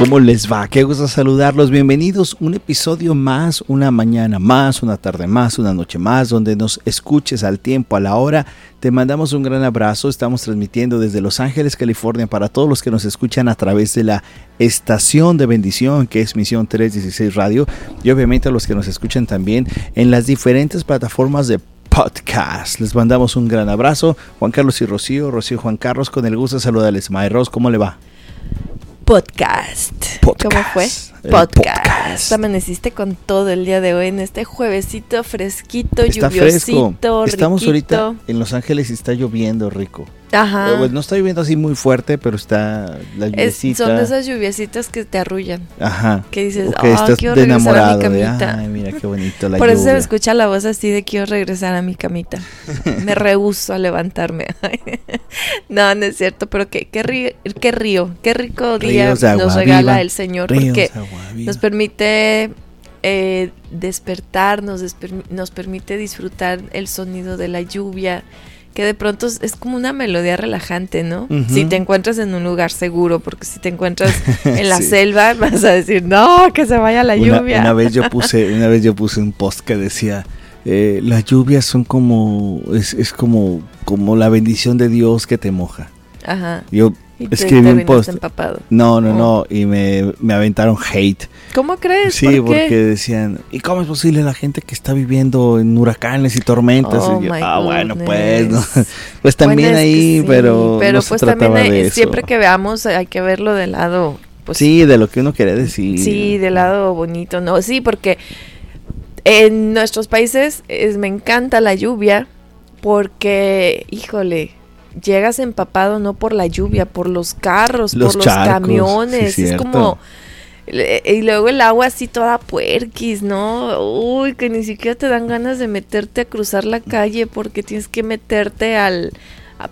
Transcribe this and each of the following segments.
¿Cómo les va? Qué gusto saludarlos. Bienvenidos un episodio más, una mañana más, una tarde más, una noche más, donde nos escuches al tiempo, a la hora. Te mandamos un gran abrazo. Estamos transmitiendo desde Los Ángeles, California, para todos los que nos escuchan a través de la estación de bendición que es Misión 316 Radio y obviamente a los que nos escuchan también en las diferentes plataformas de podcast. Les mandamos un gran abrazo. Juan Carlos y Rocío, Rocío Juan Carlos, con el gusto de saludarles. Maestros, ¿cómo le va? Podcast. ¿Cómo fue? Podcast. Amaneciste con todo el día de hoy en este juevesito fresquito, Está lluviosito, fresco. Estamos riquito. ahorita en Los Ángeles y está lloviendo rico. Ajá. Pues, no está lloviendo así muy fuerte, pero está la Es- lluviecita. son de esas lluviecitas que te arrullan. Ajá. Que dices, que "Ah, estás quiero de regresar a mi de, camita". ay, mira qué bonito la Por eso se me escucha la voz así de quiero regresar a mi camita. Me rehuso a levantarme. no, no es cierto, pero qué, qué, río, qué río, qué rico día nos regala viva, el Señor, Ríos porque agua nos permite eh, despertar, nos, desper- nos permite disfrutar el sonido de la lluvia, que de pronto es, como una melodía relajante, ¿no? Si te encuentras en un lugar seguro, porque si te encuentras en la Sí. selva vas a decir, no, que se vaya la Una, lluvia. una vez yo puse, una vez yo puse un post que decía eh, las lluvias son como es, es como como la bendición de Dios que te moja. Ajá. Yo Y escribí un post. empapado. No, no, Oh. no, y me, me aventaron hate. ¿Cómo crees? Sí, ¿Por qué? porque decían, ¿y cómo es posible la gente que está viviendo en huracanes y tormentas? Oh, Y yo, my ah, bueno, pues, ¿no? pues también Bueno, ahí, sí, pero, pero no se pues trataba también hay- de eso. siempre que veamos hay que verlo del lado pues sí, de lo que uno quería decir. sí, del lado bonito, no, sí, porque en nuestros países es- me encanta la lluvia porque híjole, llegas empapado no por la lluvia, por los carros, Los por los camiones, sí, es como y luego el agua así toda puerquis, ¿no? Uy, que ni siquiera te dan ganas de meterte a cruzar la calle porque tienes que meterte al,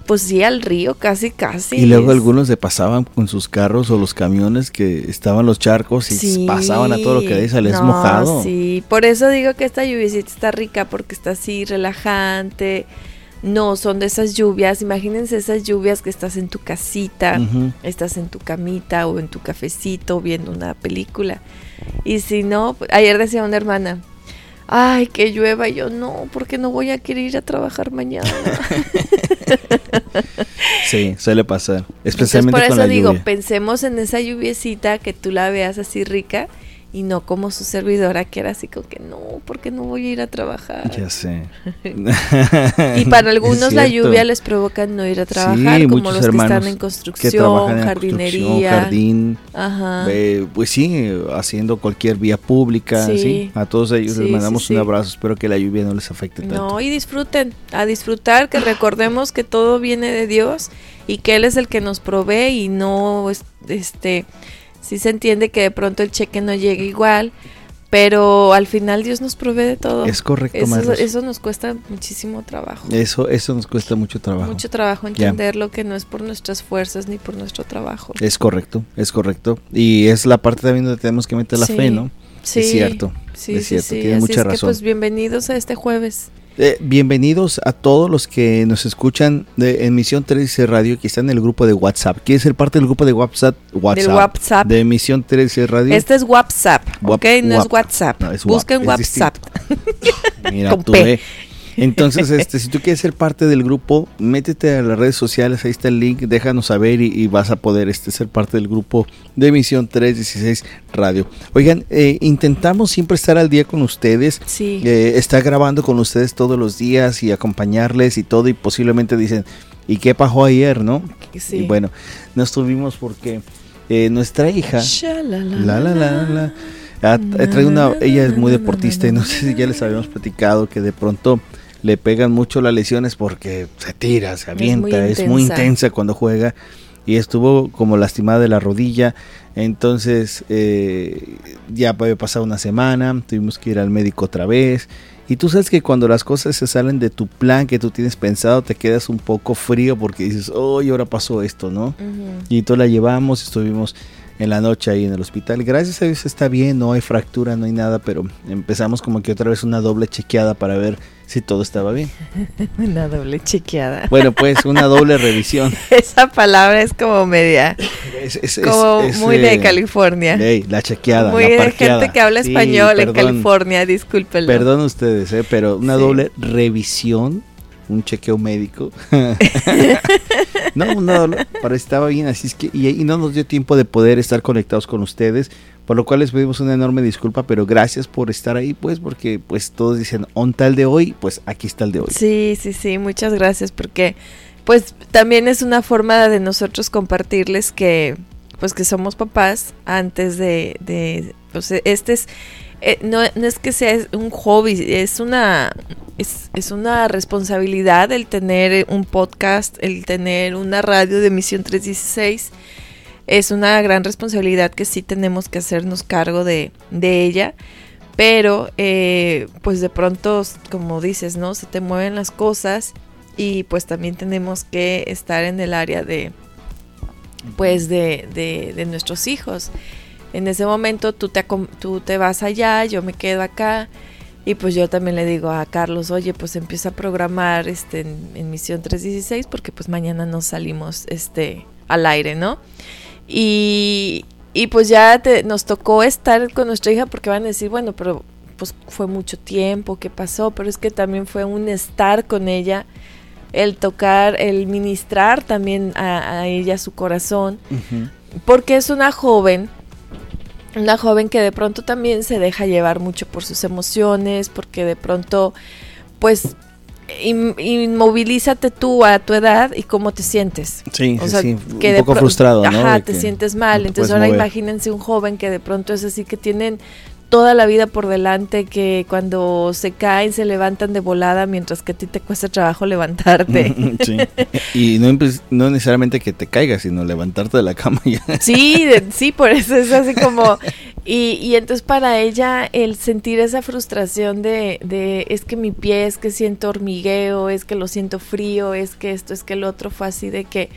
pues sí, al río, casi, casi. Y luego Es- algunos se pasaban con sus carros o los camiones que estaban los charcos y Sí, pasaban a todo lo que de sales no, mojado. Sí, por eso digo que esta lluviecita está rica porque está así relajante. No, son de esas lluvias, imagínense esas lluvias que estás en tu casita, estás en tu camita o en tu cafecito viendo una película. Y si no, pues, ayer decía una hermana, ay, que llueva, y yo no, porque no voy a querer ir a trabajar mañana. Sí, suele pasar. Entonces, Especialmente por con eso la digo, lluvia. pensemos en esa lluviecita que tú la veas así rica y no como su servidora que era así como que no, porque no voy a ir a trabajar. Ya sé. Y para algunos la lluvia les provoca no ir a trabajar, Sí, como los que están en construcción, en jardinería. construcción, jardín, Ajá. eh, pues sí, haciendo cualquier vía pública, Sí. sí. A todos ellos les mandamos un abrazo. Espero que la lluvia no les afecte tanto. No, y disfruten, a disfrutar, que recordemos que todo viene de Dios y que Él es el que nos provee y no, es- este, sí se entiende que de pronto el cheque no llegue igual, pero al final Dios nos provee de todo. Es correcto, Eso, eso nos cuesta muchísimo trabajo. Eso, eso nos cuesta mucho trabajo. Mucho trabajo entenderlo que no es por nuestras fuerzas ni por nuestro trabajo. Es correcto, es correcto. Y es la parte también donde tenemos que meter la Sí. fe, ¿no? Sí, es cierto, Sí, es cierto, sí. tiene Así mucha es que razón. pues bienvenidos a este jueves. Eh, bienvenidos a todos los que nos escuchan de Emisión 13 Radio, que está en el grupo de WhatsApp. ¿Quieres ser parte del grupo de WhatsApp? Del WhatsApp. De Emisión 13 Radio. Este es WhatsApp, Wap- ¿ok? No es. WhatsApp. No, es Busquen es WhatsApp. Mira con tú, P. eh. Entonces, este, si tú quieres ser parte del grupo, métete a las redes sociales, ahí está el link, déjanos saber y, y vas a poder este, ser parte del grupo de emisión 316 Radio. Oigan, eh, intentamos siempre estar al día con ustedes, Sí. eh, estar grabando con ustedes todos los días y acompañarles y todo, y posiblemente dicen, ¿y qué pasó ayer, no? sí. Y bueno, no estuvimos porque eh, nuestra hija... La la la la. Ha, ha traído una, ella es muy deportista y no sé si ya les habíamos platicado que de pronto le pegan mucho las lesiones porque se tira, se avienta, es muy, intensa. intensa cuando juega y estuvo como lastimada de la rodilla. Entonces eh, ya había pasado una semana, tuvimos que ir al médico otra vez. Y tú sabes que cuando las cosas se salen de tu plan que tú tienes pensado, te quedas un poco frío porque dices, oh, y ahora pasó esto, ¿no? Y entonces la llevamos, estuvimos en la noche ahí en el hospital. Gracias a Dios está bien, no hay fractura, no hay nada, pero empezamos como que otra vez una doble chequeada para ver si todo estaba bien. una doble chequeada. Bueno, pues una doble revisión. Esa palabra es como media. Es, como muy de eh, California. la chequeada. Muy de gente que habla español en California, discúlpenlo. Perdón ustedes, eh, pero una doble revisión un chequeo médico. no, no, para estaba bien, así es que, y, no nos dio tiempo de poder estar conectados con ustedes, por lo cual les pedimos una enorme disculpa, pero gracias por estar ahí, pues, porque pues todos dicen, on tal de hoy, pues aquí está el de hoy. Sí, sí, sí, muchas gracias, porque pues también es una forma de nosotros compartirles que, pues que somos papás antes de, de pues este es eh, no, no, es que sea un hobby, es una, es, es, una responsabilidad el tener un podcast, el tener una radio de emisión 316. Es una gran responsabilidad que sí tenemos que hacernos cargo de, de ella. Pero, eh, pues de pronto, como dices, ¿no? Se te mueven las cosas y pues también tenemos que estar en el área de, pues de, de, de nuestros hijos. En ese momento tú te, tú te vas allá, yo me quedo acá. Y pues yo también le digo a Carlos, oye, pues empieza a programar este, en, Misión 316 porque pues mañana nos salimos este, al aire, ¿no? Y, y pues ya te, nos tocó estar con nuestra hija porque van a decir, bueno, pero pues fue mucho tiempo, ¿qué pasó? Pero es que también fue un estar con ella, el tocar, el ministrar también a, ella su corazón, porque es una joven una joven que de pronto también se deja llevar mucho por sus emociones, porque de pronto, pues, inmovilízate tú a tu edad y cómo te sientes. Sí, sí, un poco frustrado, ¿no? Ajá, te sientes mal. Entonces ahora imagínense un joven que de pronto es así que tienen toda la vida por delante, que cuando se caen se levantan de volada, mientras que a ti te cuesta trabajo levantarte. Sí. Y no, no necesariamente que te caigas, sino levantarte de la cama ya. Sí, sí, por eso es así como... Y, y entonces para ella el sentir esa frustración de, de es que mi pie, es que siento hormigueo, es que lo siento frío, es que esto, es que el otro, fue así de que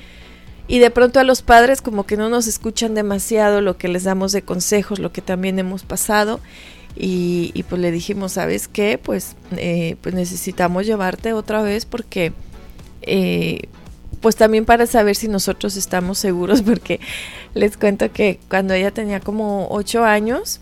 y de pronto a los padres como que no nos escuchan demasiado lo que les damos de consejos, lo que también hemos pasado. Y, pues le dijimos, ¿sabes qué? Pues, eh, pues necesitamos llevarte otra vez porque, eh, pues también para saber si nosotros estamos seguros, porque les cuento que cuando ella tenía como ocho años,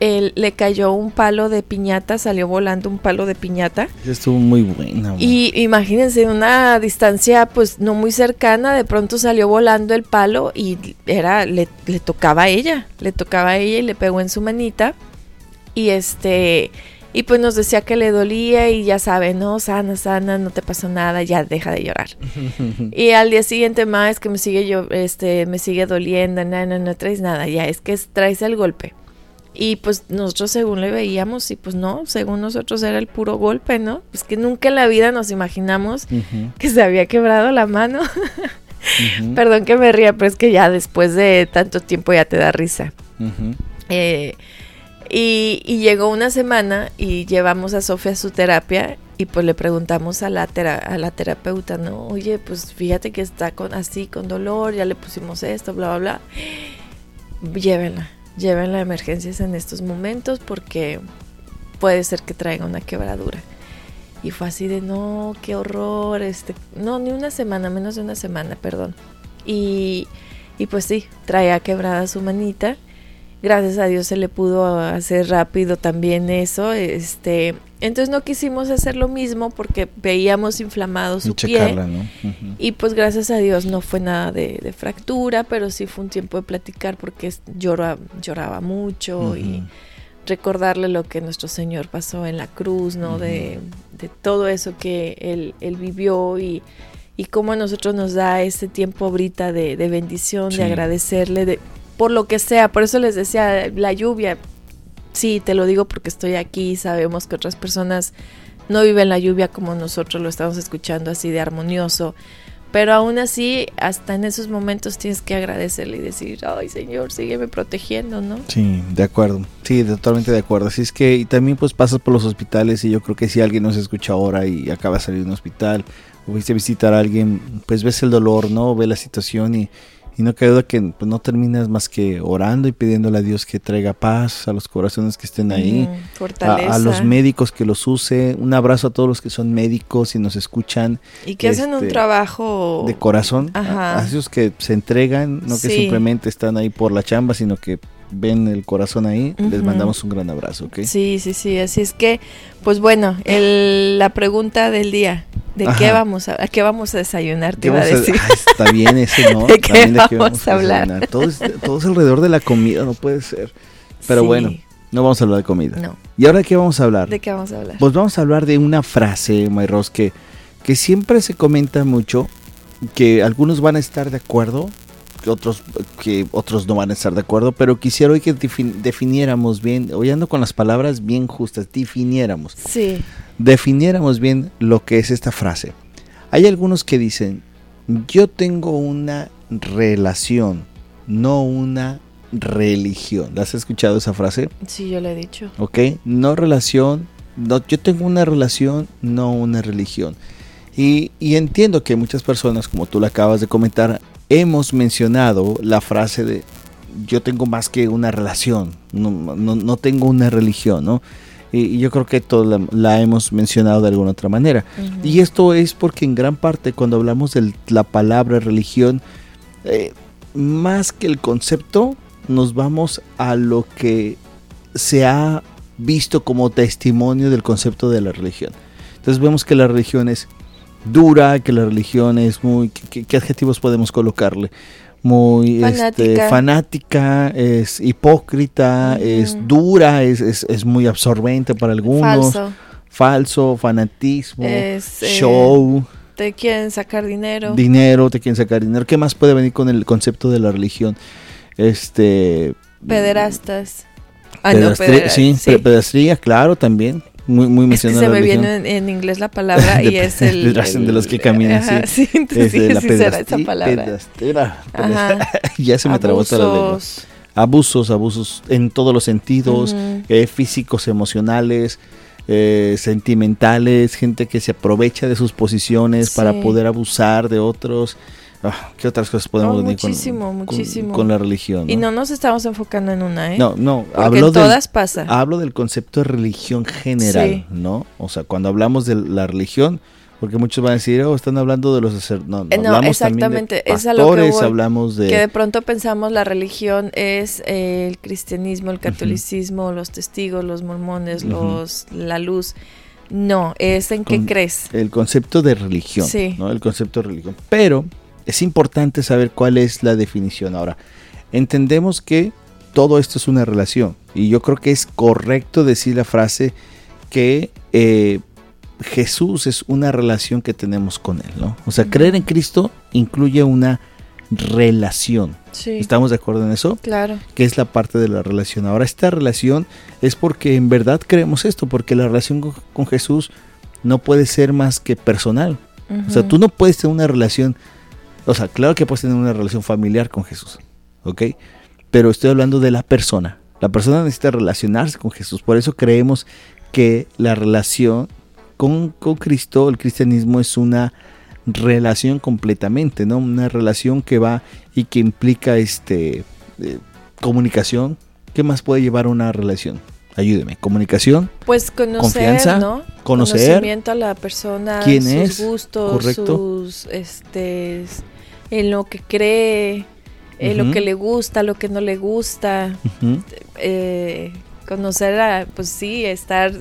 él, le cayó un palo de piñata, salió volando un palo de piñata. Estuvo muy buena. Y imagínense, en una distancia pues no muy cercana, de pronto salió volando el palo y era, le, le tocaba a ella, le tocaba a ella y le pegó en su manita. Y este, y pues nos decía que le dolía y ya sabe, no, sana, sana, no te pasó nada, ya deja de llorar. y al día siguiente más es que me sigue yo, este, me sigue doliendo, no, no, no traes nada, ya es que traes el golpe. Y pues nosotros según le veíamos y pues no, según nosotros era el puro golpe, ¿no? Pues que nunca en la vida nos imaginamos que se había quebrado la mano. Perdón que me ría, pero es que ya después de tanto tiempo ya te da risa. Eh, y, llegó una semana y llevamos a Sofía a su terapia y pues le preguntamos a la, a la terapeuta, ¿no? Oye, pues fíjate que está con, así, con dolor, ya le pusimos esto, bla, bla, bla. Llévenla lleven la emergencias en estos momentos porque puede ser que traiga una quebradura. Y fue así de, no, qué horror, este, no, ni una semana, menos de una semana, perdón. Y, y pues sí, traía quebrada su manita gracias a Dios se le pudo hacer rápido también eso. Este, entonces no quisimos hacer lo mismo porque veíamos inflamado su pie. Y pues gracias a Dios no fue nada de, fractura, pero sí fue un tiempo de platicar porque lloraba, lloraba mucho y recordarle lo que nuestro Señor pasó en la cruz, ¿no? de, de, todo eso que él, él vivió y, y cómo a nosotros nos da ese tiempo ahorita de, de bendición, de agradecerle, de, por lo que sea. Por eso les decía, la lluvia, sí, te lo digo porque estoy aquí, sabemos que otras personas no viven la lluvia como nosotros lo estamos escuchando así de armonioso. Pero aún así, hasta en esos momentos tienes que agradecerle y decir, ay Señor, sígueme protegiendo, ¿no? Sí, de acuerdo, sí, totalmente de acuerdo. Así es que y también pues pasas por los hospitales y yo creo que si alguien nos escucha ahora y acaba de salir de un hospital o viste a visitar a alguien, pues ves el dolor, ¿no? Ve la situación y, Y no queda duda que pues, no terminas más que orando y pidiéndole a Dios que traiga paz a los corazones que estén ahí, a, a, los médicos que los use. Un abrazo a todos los que son médicos y nos escuchan. Y que hacen un este, trabajo de corazón. A, esos que se entregan, no que simplemente están ahí por la chamba, sino que ven el corazón ahí, les mandamos un gran abrazo, ¿ok? Sí, sí, sí, así es que, pues bueno, el, la pregunta del día, ¿de qué vamos a, qué vamos a desayunar? Te iba a decir. Ah, está bien ese, ¿no? ¿De qué, vamos, a hablar? todo, es, todo, alrededor de la comida, no puede ser. Pero bueno, no vamos a hablar de comida. No. ¿Y ahora de qué vamos a hablar? ¿De qué vamos a hablar? Pues vamos a hablar de una frase, Mayros, que, que siempre se comenta mucho, que algunos van a estar de acuerdo, que otros, que otros no van a estar de acuerdo, pero quisiera hoy que definiéramos bien, hoy ando con las palabras bien justas, definiéramos. Sí. Definiéramos bien lo que es esta frase. Hay algunos que dicen, yo tengo una relación, no una religión. ¿Has escuchado esa frase? Sí, yo la he dicho. Ok, no relación, no, yo tengo una relación, no una religión. Y, y, entiendo que muchas personas, como tú lo acabas de comentar, hemos mencionado la frase de yo tengo más que una relación, no, tengo una religión, ¿no? Y, yo creo que todos la, hemos mencionado de alguna otra manera. Y esto es porque en gran parte cuando hablamos de la palabra religión, eh, más que el concepto, nos vamos a lo que se ha visto como testimonio del concepto de la religión. Entonces vemos que la religión es dura, que la religión es muy... ¿Qué, adjetivos podemos colocarle? Muy este, fanática, es hipócrita, es dura, es, es, muy absorbente para algunos. Falso. Falso, fanatismo, eh, show. te quieren sacar dinero. Dinero, te quieren sacar dinero. ¿Qué más puede venir con el concepto de la religión? Este... Pederastas. Ah, sí, pedastría, claro, también muy, muy es que se me viene en, inglés la palabra y es el, de los que caminan, sí. sí, es sí, la sí será esa palabra. ya se me trabó toda la lengua. Abusos, abusos en todos los sentidos, eh, físicos, emocionales, eh, sentimentales, gente que se aprovecha de sus posiciones para poder abusar de otros. Ah, ¿Qué otras cosas podemos oh, muchísimo, con, muchísimo. Con, la religión? Y no nos estamos enfocando en una, ¿eh? No, no. Porque hablo todas pasa. Hablo del concepto de religión general, ¿no? O sea, cuando hablamos de la religión, porque muchos van a decir, oh, están hablando de los sacerdotes. No, no, eh, no hablamos exactamente. También de pastores, es hablamos de... Que de pronto pensamos la religión es eh, el cristianismo, el catolicismo, los testigos, los mormones, los la luz. No, es en qué crees. El concepto de religión, sí. ¿no? El concepto de religión. Pero es importante saber cuál es la definición. Ahora, entendemos que todo esto es una relación y yo creo que es correcto decir la frase que eh, Jesús es una relación que tenemos con Él, ¿no? O sea, creer en Cristo incluye una relación. ¿Estamos de acuerdo en eso? Claro. Que es la parte de la relación. Ahora, esta relación es porque en verdad creemos esto, porque la relación con, Jesús no puede ser más que personal. O sea, tú no puedes tener una relación o sea, claro que puedes tener una relación familiar con Jesús, ¿ok? Pero estoy hablando de la persona. La persona necesita relacionarse con Jesús. Por eso creemos que la relación con, Cristo, el cristianismo es una relación completamente, ¿no? Una relación que va y que implica este eh, comunicación. ¿Qué más puede llevar una relación? Ayúdeme. Comunicación. Pues conocer, confianza, ¿no? Conocer. Conocimiento a la persona, quién sus es, gustos, correcto. sus este en lo que cree, en lo que le gusta, lo que no le gusta. eh, conocer a, pues sí, estar,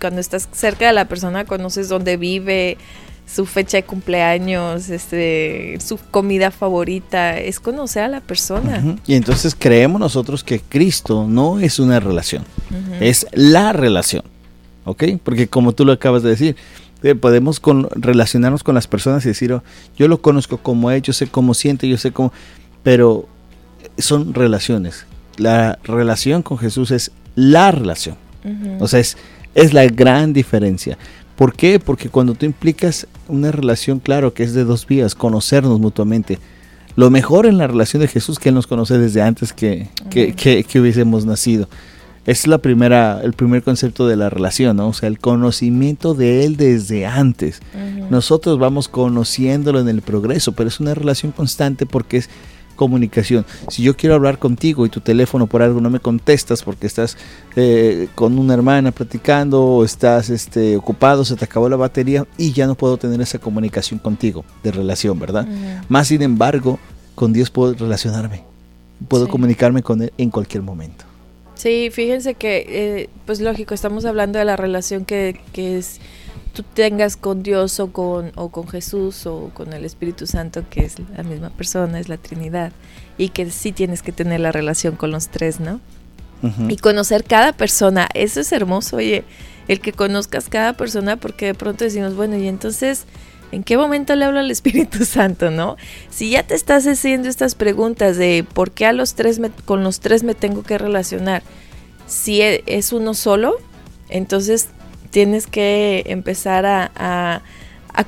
cuando estás cerca de la persona, conoces dónde vive, su fecha de cumpleaños, este, su comida favorita, es conocer a la persona. Y entonces creemos nosotros que Cristo no es una relación, es la relación, ¿ok? Porque como tú lo acabas de decir, podemos con, relacionarnos con las personas y decir, oh, yo lo conozco como es, yo sé cómo siente, yo sé cómo, pero son relaciones. La relación con Jesús es la relación. O sea, es, es la gran diferencia. ¿Por qué? Porque cuando tú implicas una relación, claro, que es de dos vías, conocernos mutuamente. Lo mejor en la relación de Jesús que Él nos conoce desde antes que, que, que hubiésemos nacido es la primera, el primer concepto de la relación, ¿no? O sea, el conocimiento de él desde antes. Nosotros vamos conociéndolo en el progreso, pero es una relación constante porque es comunicación. Si yo quiero hablar contigo y tu teléfono por algo no me contestas porque estás eh, con una hermana platicando o estás este, ocupado, se te acabó la batería y ya no puedo tener esa comunicación contigo de relación, ¿verdad? Más sin embargo, con Dios puedo relacionarme, puedo comunicarme con Él en cualquier momento. Sí, fíjense que, eh, pues lógico, estamos hablando de la relación que, que es tú tengas con Dios o con, o con Jesús o con el Espíritu Santo, que es la misma persona, es la Trinidad, y que sí tienes que tener la relación con los tres, ¿no? Y conocer cada persona, eso es hermoso, oye, el que conozcas cada persona, porque de pronto decimos, bueno, y entonces, ¿en qué momento le hablo al Espíritu Santo, no? Si ya te estás haciendo estas preguntas de por qué a los tres con los tres me tengo que relacionar, si e, es uno solo, entonces tienes que empezar a,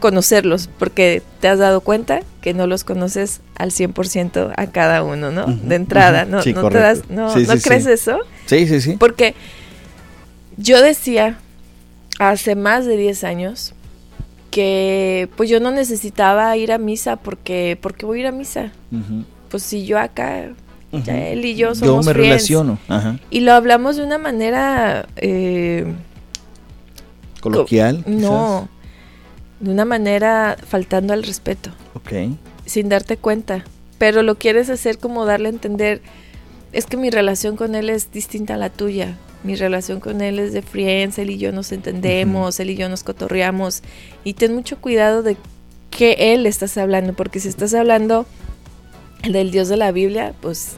conocerlos, porque te has dado cuenta que no los conoces al 100% a cada uno, ¿no? de entrada, ¿no, no, te das, no, crees eso? Sí, sí, sí. Porque yo decía hace más de 10 años que pues yo no necesitaba ir a misa porque porque voy a ir a misa. Pues si yo acá ya él y yo somos Yo me relaciono. Y lo hablamos de una manera eh, coloquial. No, de una manera faltando al respeto. Ok. Sin darte cuenta. Pero lo quieres hacer como darle a entender, es que mi relación con él es distinta a la tuya. Mi relación con él es de friends, él y yo nos entendemos, él y yo nos cotorreamos. Y ten mucho cuidado de qué él estás hablando, porque si estás hablando del Dios de la Biblia, pues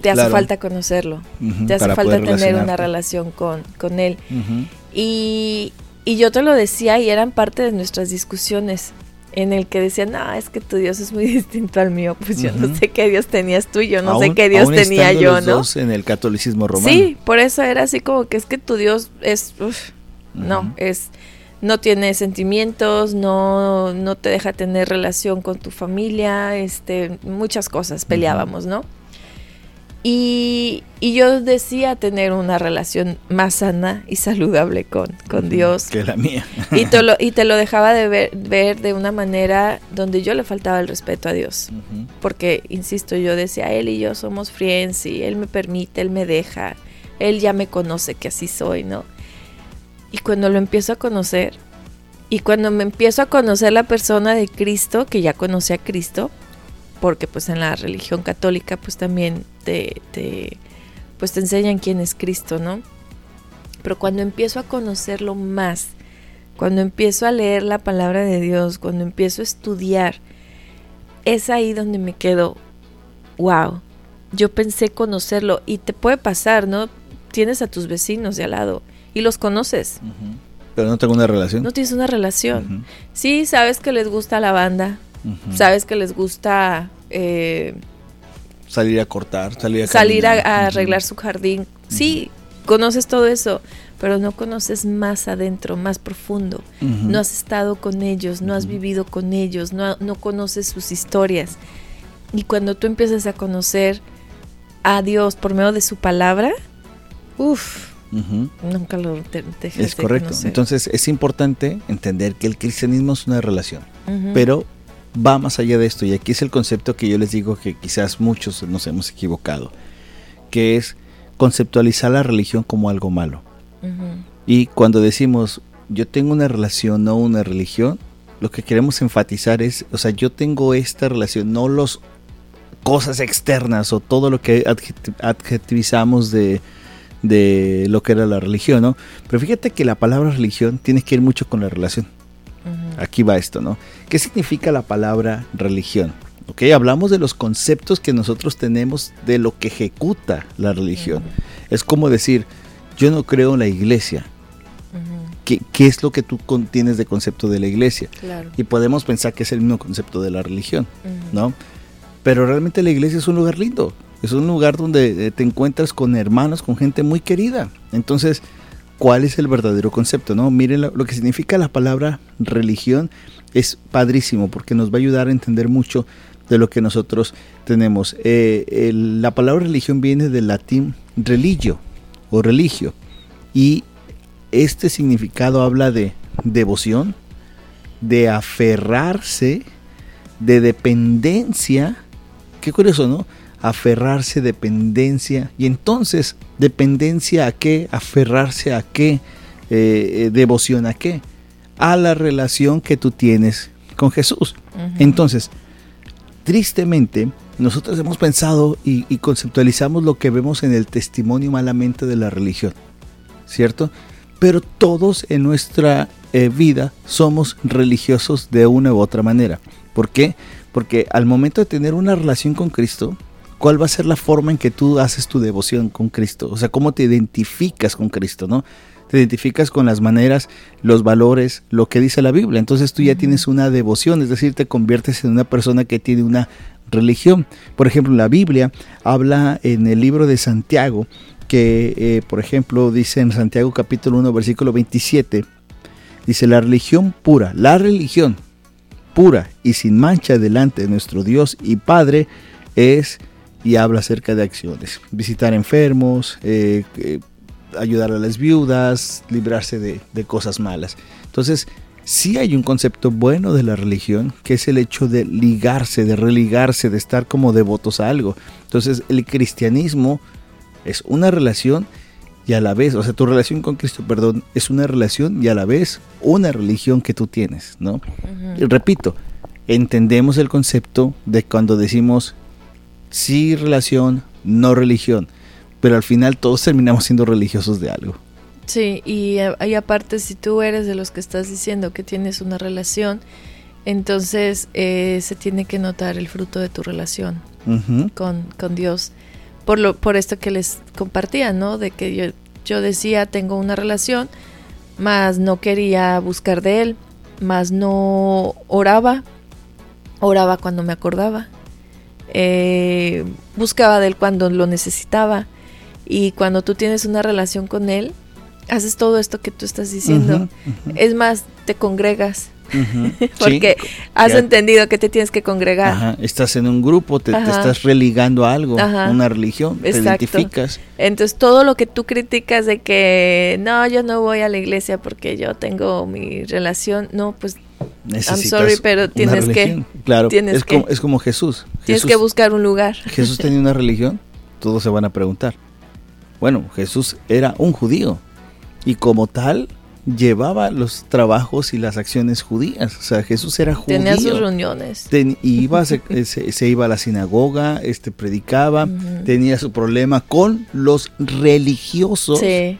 te hace falta conocerlo, te hace falta tener una relación con, con él. y, y yo te lo decía y eran parte de nuestras discusiones en el que decían, no, es que tu Dios es muy distinto al mío. Pues yo no sé qué Dios tenías tú, yo no sé qué Dios tenía yo, los ¿no? Dos en el catolicismo romano. Sí, por eso era así como que es que tu Dios es, no, es, no tiene sentimientos, no, no te deja tener relación con tu familia, este, muchas cosas peleábamos, ¿no? Y, yo decía tener una relación más sana y saludable con, con Dios. Que la mía. y, te lo, y te lo dejaba de ver, ver, de una manera donde yo le faltaba el respeto a Dios. Porque, insisto, yo decía, Él y yo somos friends y Él me permite, Él me deja, Él ya me conoce que así soy, ¿no? Y cuando lo empiezo a conocer, y cuando me empiezo a conocer la persona de Cristo, que ya conocí a Cristo, porque pues en la religión católica pues también te, pues te enseñan quién es Cristo, ¿no? Pero cuando empiezo a conocerlo más, cuando empiezo a leer la palabra de Dios, cuando empiezo a estudiar, es ahí donde me quedo, wow, yo pensé conocerlo y te puede pasar, ¿no? Tienes a tus vecinos de al lado y los conoces. Pero no tengo una relación. No tienes una relación. Sí, sabes que les gusta la banda, Sabes que les gusta... Eh, salir a cortar, salir a, salir a, arreglar su jardín. Sí, conoces todo eso, pero no conoces más adentro, más profundo. No has estado con ellos, no has vivido con ellos, no, no conoces sus historias. Y cuando tú empiezas a conocer a Dios por medio de su palabra, uff, nunca lo dejes Es correcto. Entonces es importante entender que el cristianismo es una relación, pero va más allá de esto y aquí es el concepto que yo les digo que quizás muchos nos hemos equivocado, que es conceptualizar la religión como algo malo. Y cuando decimos yo tengo una relación, no una religión, lo que queremos enfatizar es, o sea, yo tengo esta relación, no los cosas externas o todo lo que adjetivizamos de, de lo que era la religión, ¿no? Pero fíjate que la palabra religión tiene que ir mucho con la relación. Aquí va esto, ¿no? ¿Qué significa la palabra religión? ¿Ok? Hablamos de los conceptos que nosotros tenemos de lo que ejecuta la religión. Es como decir, yo no creo en la iglesia. ¿Qué, es lo que tú tienes de concepto de la iglesia? Y podemos pensar que es el mismo concepto de la religión, ¿no? Pero realmente la iglesia es un lugar lindo. Es un lugar donde eh, te encuentras con hermanos, con gente muy querida. Entonces, cuál es el verdadero concepto, ¿no? Miren lo, que significa la palabra religión es padrísimo porque nos va a ayudar a entender mucho de lo que nosotros tenemos. Eh, la palabra religión viene del latín religio o religio y este significado habla de devoción, de aferrarse, de dependencia qué curioso, ¿no? Aferrarse, dependencia. Y entonces, dependencia a qué, aferrarse a qué, eh, eh, devoción a qué, a la relación que tú tienes con Jesús. Entonces, tristemente, nosotros hemos pensado y, conceptualizamos lo que vemos en el testimonio malamente de la religión, ¿cierto? Pero todos en nuestra eh, vida somos religiosos de una u otra manera. ¿Por qué? Porque al momento de tener una relación con Cristo, ¿cuál va a ser la forma en que tú haces tu devoción con Cristo? O sea, ¿cómo te identificas con Cristo, no? Te identificas con las maneras, los valores, lo que dice la Biblia. Entonces tú ya tienes una devoción, es decir, te conviertes en una persona que tiene una religión. Por ejemplo, la Biblia habla en el libro de Santiago, que eh, por ejemplo dice en Santiago capítulo 1 versículo 27, dice la religión pura, la religión pura y sin mancha delante de nuestro Dios y Padre es y habla acerca de acciones, visitar enfermos, eh, eh, ayudar a las viudas, librarse de, de cosas malas. Entonces, sí hay un concepto bueno de la religión, que es el hecho de ligarse, de religarse, de estar como devotos a algo. Entonces el cristianismo es una relación y a la vez, o sea, tu relación con Cristo, perdón, es una relación y a la vez una religión que tú tienes, ¿no? repito, entendemos el concepto de cuando decimos sí relación, no religión, pero al final todos terminamos siendo religiosos de algo. Sí, y, y, aparte si tú eres de los que estás diciendo que tienes una relación, entonces eh, se tiene que notar el fruto de tu relación con, con, Dios. Por, lo, por esto que les compartía, ¿no? De que yo, yo decía, tengo una relación, más no quería buscar de Él, más no oraba, oraba cuando me acordaba, eh, buscaba de Él cuando lo necesitaba. Y cuando tú tienes una relación con Él, haces todo esto que tú estás diciendo. Es más, te congregas. Porque has entendido que te tienes que congregar. Estás en un grupo, te, estás religando a algo, una religión, te identificas. Entonces todo lo que tú criticas de que no, yo no voy a la iglesia porque yo tengo mi relación, no, pues I'm sorry, pero tienes que. Claro, es, como, es como Jesús. Tienes que buscar un lugar. Jesús tenía una religión, todos se van a preguntar. Bueno, Jesús era un judío y como tal llevaba los trabajos y las acciones judías. O sea, Jesús era judío. Tenía sus reuniones. iba, se, iba a la sinagoga, este, predicaba, tenía su problema con los religiosos. Sí.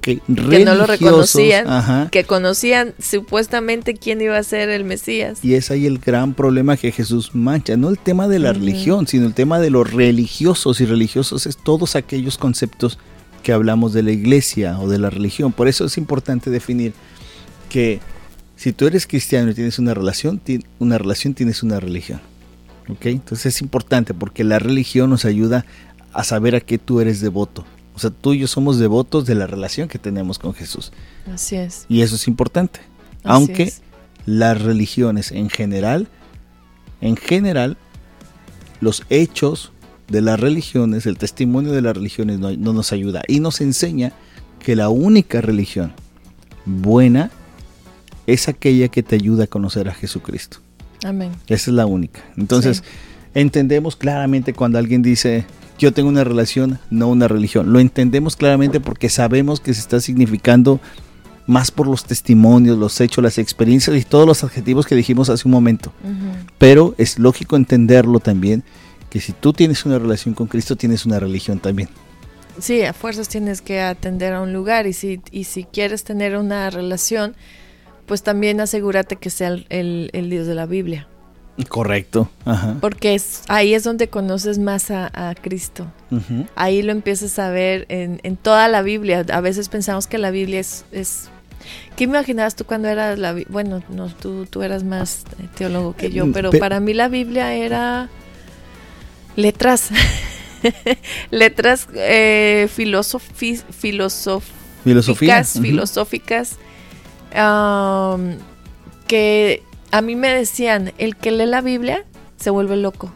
Que no lo reconocían, que conocían supuestamente quién iba a ser el Mesías. Y es ahí el gran problema que Jesús mancha, no el tema de la religión, sino el tema de los religiosos y religiosos es todos aquellos conceptos que hablamos de la iglesia o de la religión. Por eso es importante definir que si tú eres cristiano y tienes una relación, una relación tienes una religión. ¿Ok? Entonces es importante porque la religión nos ayuda a saber a qué tú eres devoto. O sea, tú y yo somos devotos de la relación que tenemos con Jesús. Así es. Y eso es importante. Aunque las religiones en general, en general, los hechos de las religiones, el testimonio de las religiones no, nos ayuda y nos enseña que la única religión buena es aquella que te ayuda a conocer a Jesucristo. Amén. Esa es la única. Entonces, entendemos claramente cuando alguien dice, yo tengo una relación, no una religión. Lo entendemos claramente porque sabemos que se está significando más por los testimonios, los hechos, las experiencias y todos los adjetivos que dijimos hace un momento. Pero es lógico entenderlo también que si tú tienes una relación con Cristo, tienes una religión también. Sí, a fuerzas tienes que atender a un lugar y si, y si quieres tener una relación, pues también asegúrate que sea el, Dios de la Biblia. Correcto. Porque es, ahí es donde conoces más a, Cristo. Ahí lo empiezas a ver en, en, toda la Biblia. A veces pensamos que la Biblia es... es ¿Qué imaginabas tú cuando eras la Bueno, no, tú, tú eras más teólogo que yo, mm, pero para mí la Biblia era letras, letras eh, filosofías, filosóficas, filosóficas, que a mí me decían, el que lee la Biblia se vuelve loco.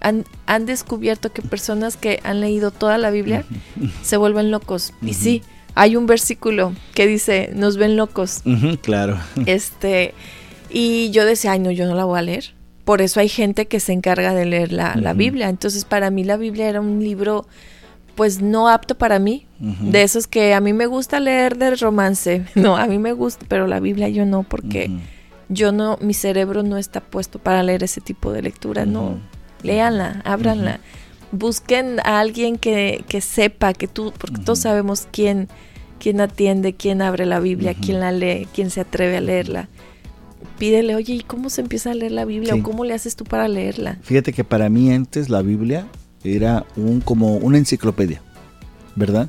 Han, han descubierto que personas que han leído toda la Biblia se vuelven locos. Y sí, hay un versículo que dice, nos ven locos. claro. Este, y yo decía, ay no, yo no la voy a leer por eso hay gente que se encarga de leer la, la Biblia. Entonces, para mí la Biblia era un libro pues no apto para mí. De esos que a mí me gusta leer de romance. No, a mí me gusta, pero la Biblia yo no, porque yo no, mi cerebro no está puesto para leer ese tipo de lectura. No, léanla, ábranla. Busquen a alguien que, que, sepa, que tú, porque todos sabemos quién, quién atiende, quién abre la Biblia, quién la lee, quién se atreve a leerla. Pídele, oye, ¿y cómo se empieza a leer la Biblia? ¿O cómo le haces tú para leerla? Fíjate que para mí antes la Biblia era un, como una enciclopedia, ¿verdad?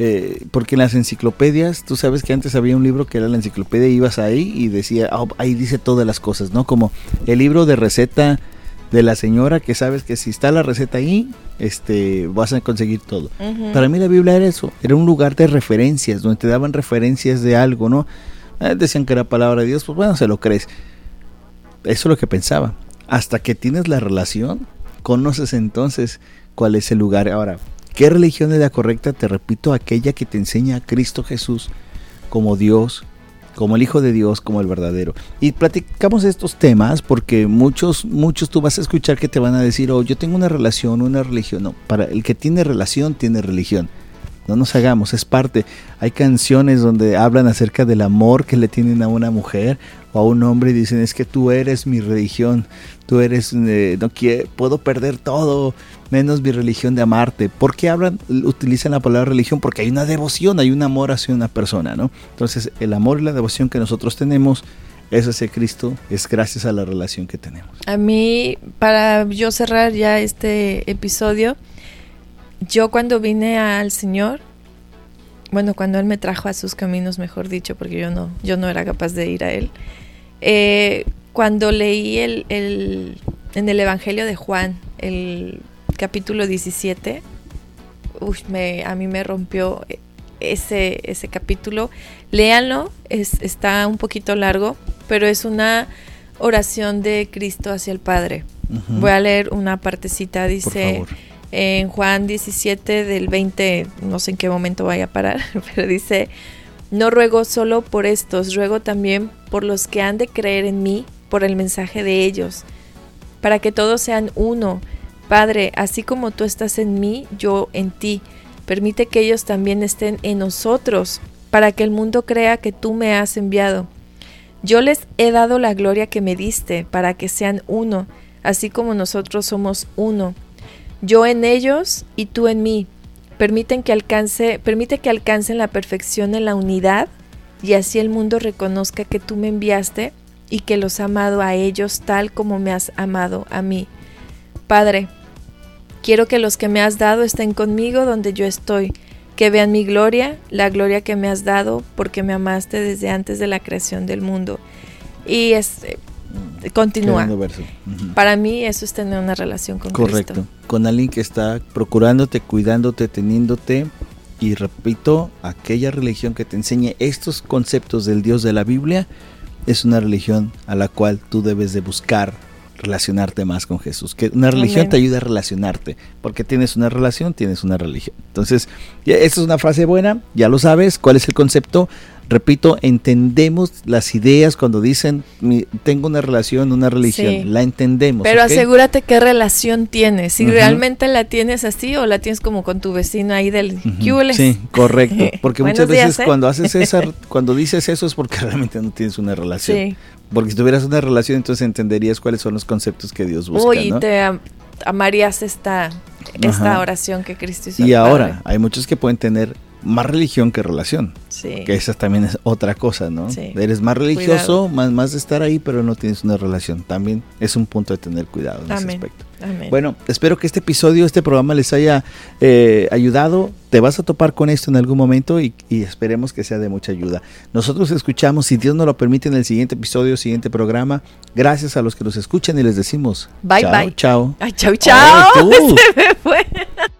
Eh, porque en las enciclopedias, tú sabes que antes había un libro que era la enciclopedia, ibas ahí y decía, ah, ahí dice todas las cosas, ¿no? Como el libro de receta de la señora que sabes que si está la receta ahí, este, vas a conseguir todo. Para mí la Biblia era eso, era un lugar de referencias, donde te daban referencias de algo, ¿no? Eh, decían que era palabra de Dios, pues bueno, se lo crees. Eso es lo que pensaba. Hasta que tienes la relación conoces entonces cuál es el lugar. Ahora, ¿qué religión es la correcta? Te repito, aquella que te enseña a Cristo Jesús como Dios, como el Hijo de Dios, como el verdadero. Y platicamos estos temas porque muchos, muchos tú vas a escuchar que te van a decir, oh, yo tengo una relación, una religión. No, para el que tiene relación, tiene religión. No nos hagamos, es parte. Hay canciones donde hablan acerca del amor que le tienen a una mujer o a un hombre y dicen, es que tú eres mi religión, tú eres, eh, no quiero, puedo perder todo, menos mi religión de amarte. ¿Por qué hablan, utilizan la palabra religión? Porque hay una devoción, hay un amor hacia una persona, ¿no? Entonces, el amor y la devoción que nosotros tenemos es hacia Cristo, es gracias a la relación que tenemos. A mí, para yo cerrar ya este episodio, yo cuando vine al Señor, bueno, cuando Él me trajo a sus caminos, mejor dicho, porque yo no, yo no era capaz de ir a Él, eh, cuando leí el, el, en el Evangelio de Juan, el capítulo 17, me, a mí me rompió ese, ese capítulo. Léanlo, es, está un poquito largo, pero es una oración de Cristo hacia el Padre. Voy a leer una partecita, dice en Juan 17 del 20, no sé en qué momento vaya a parar, pero dice, no ruego solo por estos, ruego también por los que han de creer en mí, por el mensaje de ellos, para que todos sean uno. Padre, así como tú estás en mí, yo en ti. Permite que ellos también estén en nosotros, para que el mundo crea que tú me has enviado. Yo les he dado la gloria que me diste, para que sean uno, así como nosotros somos uno yo en ellos y tú en mí. Permiten que alcance, permite que alcancen la perfección en la unidad y así el mundo reconozca que tú me enviaste y que los he amado a ellos tal como me has amado a mí. Padre, quiero que los que me has dado estén conmigo donde yo estoy, que vean mi gloria, la gloria que me has dado porque me amaste desde antes de la creación del mundo. Y es, continúa. Para mí eso es tener una relación con Correcto. Con alguien que está procurándote, cuidándote, teniéndote. Y repito, aquella religión que te enseñe estos conceptos del Dios de la Biblia es una religión a la cual tú debes de buscar relacionarte más con Jesús. Que una religión te ayuda a relacionarte, porque tienes una relación, tienes una religión. Entonces, esa es una frase buena, ya lo sabes, cuál es el concepto. Repito, entendemos las ideas cuando dicen tengo una relación, una religión, la entendemos. Pero asegúrate qué relación tienes, si realmente la tienes así o la tienes como con tu vecino ahí del uh Sí, correcto, porque muchas veces ¿eh? cuando haces esa, cuando dices eso es porque realmente no tienes una relación. Porque si tuvieras una relación entonces entenderías cuáles son los conceptos que Dios busca. Uy, te amarías esta, esta oración que Cristo hizo. Y ahora, hay muchos que pueden tener más religión que relación. Sí. Que esa también es otra cosa, ¿no? Eres más religioso, más, más de estar ahí, pero no tienes una relación. También es un punto de tener cuidado en ese aspecto. Bueno, espero que este episodio, este programa les haya eh, ayudado. Te vas a topar con esto en algún momento y, esperemos que sea de mucha ayuda. Nosotros escuchamos, si Dios nos lo permite, en el siguiente episodio, siguiente programa. Gracias a los que nos escuchan y les decimos bye chao, bye. Chao. Ay, chao, chao.